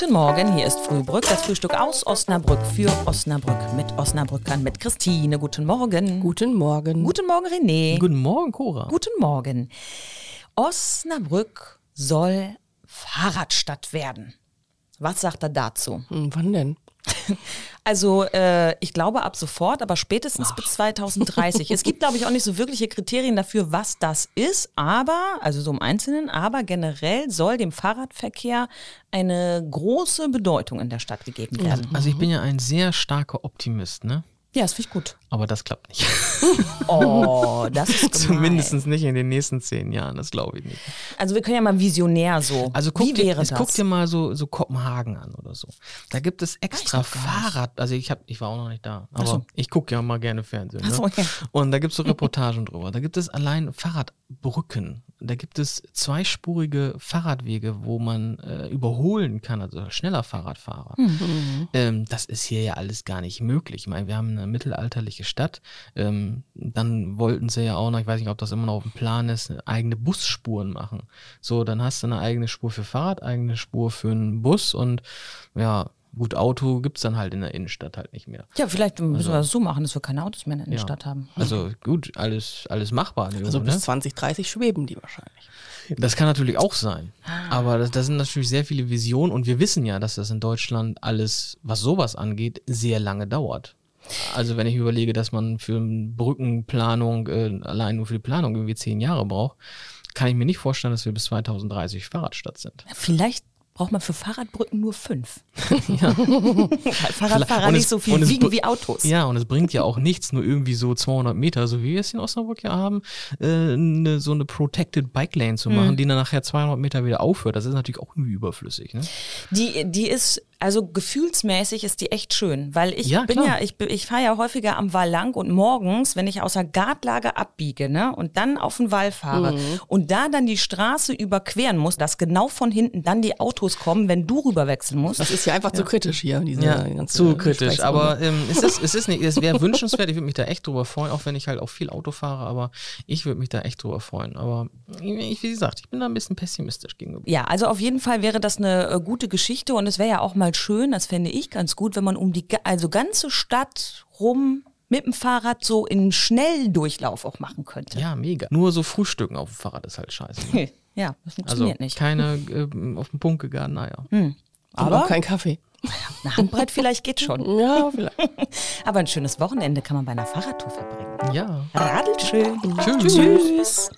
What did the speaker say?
Guten Morgen, hier ist Frühbrück, das Frühstück aus Osnabrück für Osnabrück mit Osnabrückern, mit Christine. Guten Morgen. Guten Morgen. Guten Morgen, René. Guten Morgen, Cora. Guten Morgen. Osnabrück soll Fahrradstadt werden. Was sagt er dazu? Hm, wann denn? Also äh, ich glaube ab sofort, aber spätestens bis 2030. es gibt, glaube ich, auch nicht so wirkliche Kriterien dafür, was das ist, aber, also so im Einzelnen, aber generell soll dem Fahrradverkehr eine große Bedeutung in der Stadt gegeben werden. Also ich bin ja ein sehr starker Optimist, ne? Ja, das finde ich gut. Aber das klappt nicht. Oh, das ist. Zumindest nicht in den nächsten zehn Jahren, das glaube ich nicht. Also wir können ja mal visionär so. Also guck Wie dir, wäre das? guck dir mal so, so Kopenhagen an oder so. Da gibt es extra. Fahrrad. Also ich hab, ich war auch noch nicht da, aber so. ich gucke ja mal gerne Fernsehen. Ach so, ne? ja. Und da gibt es so Reportagen drüber. Da gibt es allein Fahrradbrücken. Da gibt es zweispurige Fahrradwege, wo man äh, überholen kann, also schneller Fahrradfahrer. Hm. Ähm, das ist hier ja alles gar nicht möglich. Ich meine, wir haben eine mittelalterliche Stadt. Ähm, dann wollten sie ja auch noch, ich weiß nicht, ob das immer noch auf dem Plan ist, eigene Busspuren machen. So, dann hast du eine eigene Spur für Fahrrad, eigene Spur für einen Bus und ja, gut, Auto gibt's dann halt in der Innenstadt halt nicht mehr. Ja, vielleicht müssen wir das so machen, dass wir keine Autos mehr in der Ja. Stadt haben. Also gut, alles, alles machbar. Also ne? bis 2030 schweben die wahrscheinlich. Das kann natürlich auch sein. Ah. Aber das, das sind natürlich sehr viele Visionen und wir wissen ja, dass das in Deutschland alles, was sowas angeht, sehr lange dauert. Also wenn ich überlege, dass man für eine Brückenplanung, äh, allein nur für die Planung irgendwie zehn Jahre braucht, kann ich mir nicht vorstellen, dass wir bis 2030 Fahrradstadt sind. Vielleicht braucht man für Fahrradbrücken nur fünf. Fahrradfahrer nicht so viel wiegen wie Autos. Ja, und es bringt ja auch nichts, nur irgendwie so 200 Meter, so wie wir es in Osnabrück ja haben, äh, ne, so eine Protected Bike Lane zu machen, die dann nachher 200 Meter wieder aufhört. Das ist natürlich auch irgendwie überflüssig. Ne? Die, die ist, also gefühlsmäßig ist die echt schön, weil ich Ja, bin klar. ja, ich, ich fahre ja häufiger am Wall lang und morgens, wenn ich aus der Gartlage abbiege, ne, und dann auf den Wall fahre Mhm. und da dann die Straße überqueren muss, dass genau von hinten dann die Autos kommen, wenn du rüberwechseln musst. Das ist ja einfach zu kritisch hier, diese Ja, zu kritisch. Aber ähm, es, ist, es ist nicht, es wäre wünschenswert, ich würde mich da echt drüber freuen, auch wenn ich halt auch viel Auto fahre, aber ich würde mich da echt drüber freuen. Aber ich, wie gesagt, ich bin da ein bisschen pessimistisch gegenüber. Ja, also auf jeden Fall wäre das eine äh, gute Geschichte und es wäre ja auch mal schön, das fände ich ganz gut, wenn man um die also ganze Stadt rum mit dem Fahrrad so in Schnelldurchlauf auch machen könnte. Ja, mega. Nur so Frühstücken auf dem Fahrrad ist halt scheiße. Ne? Ja, das Also funktioniert nicht. keine ähm, auf den Punkt gegangen, naja. aber aber- auch kein Kaffee. Eine Handbreit vielleicht geht schon. Ja, vielleicht. Aber ein schönes Wochenende kann man bei einer Fahrradtour verbringen. Ja. Radelt schön. Tschüss. Tschüss.